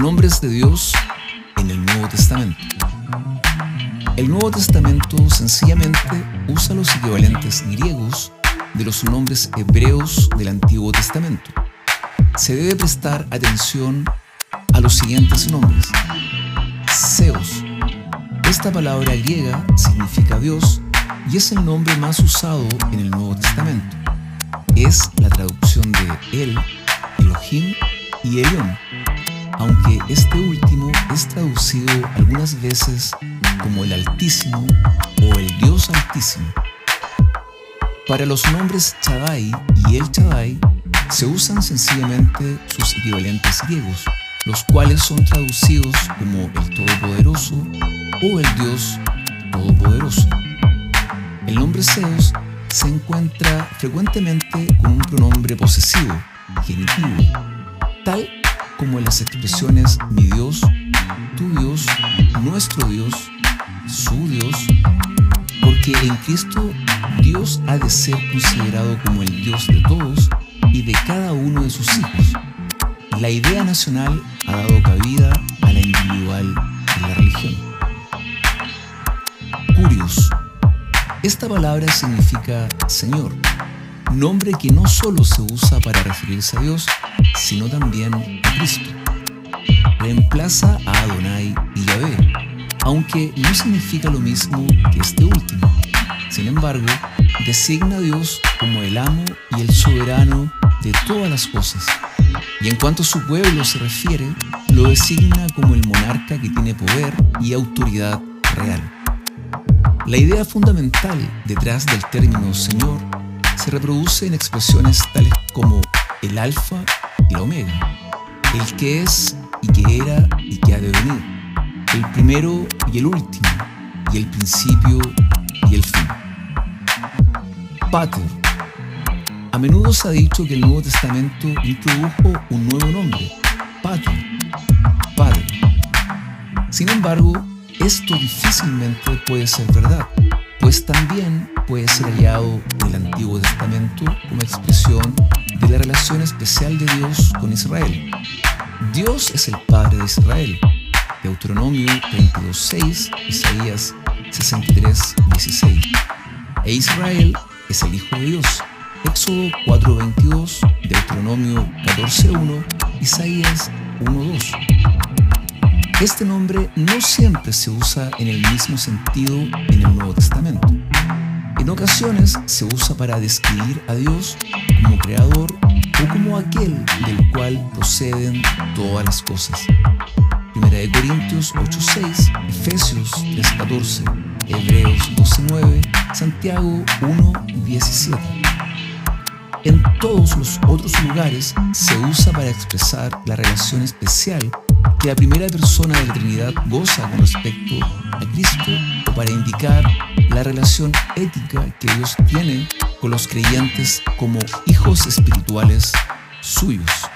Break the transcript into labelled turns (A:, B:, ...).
A: Nombres de Dios en el Nuevo Testamento. El Nuevo Testamento sencillamente usa los equivalentes griegos de los nombres hebreos del Antiguo Testamento. Se debe prestar atención a los siguientes nombres. Zeus. Esta palabra griega significa Dios y es el nombre más usado en el Nuevo Testamento. Es la traducción de El, Elohim y Elión, aunque este último es traducido algunas veces como el Altísimo o el Dios Altísimo. Para los nombres Chadai y El Chadai se usan sencillamente sus equivalentes griegos, los cuales son traducidos como el Todopoderoso o el Dios Todopoderoso. El nombre Zeus se encuentra frecuentemente con un pronombre posesivo, genitivo, tal como en las expresiones mi Dios, tu Dios, nuestro Dios, su Dios, porque en Cristo Dios ha de ser considerado como el Dios de todos y de cada uno de sus hijos. La idea nacional ha dado cabida a la individual en la religión. Curios. Esta palabra significa Señor, nombre que no solo se usa para referirse a Dios, sino también a Cristo. Reemplaza a Adonai y Yahvé, aunque no significa lo mismo que este último. Sin embargo, designa a Dios como el amo y el soberano de todas las cosas. Y en cuanto a su pueblo se refiere, lo designa como el monarca que tiene poder y autoridad real. La idea fundamental detrás del término Señor se reproduce en expresiones tales como el alfa y la omega, el que es y que era y que ha de venir, el primero y el último, y el principio y el fin. Pater. A menudo se ha dicho que el Nuevo Testamento introdujo un nuevo nombre, Pater, Padre. Sin embargo, esto difícilmente puede ser verdad, pues también puede ser hallado en el Antiguo Testamento como expresión de la relación especial de Dios con Israel. Dios es el Padre de Israel. Deuteronomio 22.6, Isaías 63.16. E Israel es el Hijo de Dios. Éxodo 4.22, Deuteronomio 14.1, Isaías 1.2. Este nombre no siempre se usa en el mismo sentido en el Nuevo Testamento. En ocasiones se usa para describir a Dios como creador o como aquel del cual proceden todas las cosas. Primera de Corintios 8:6, Efesios 3:14, Hebreos 12:9, Santiago 1:17. En todos los otros lugares se usa para expresar la relación especial que la primera persona de la Trinidad goza con respecto a Cristo para indicar la relación ética que Dios tiene con los creyentes como hijos espirituales suyos.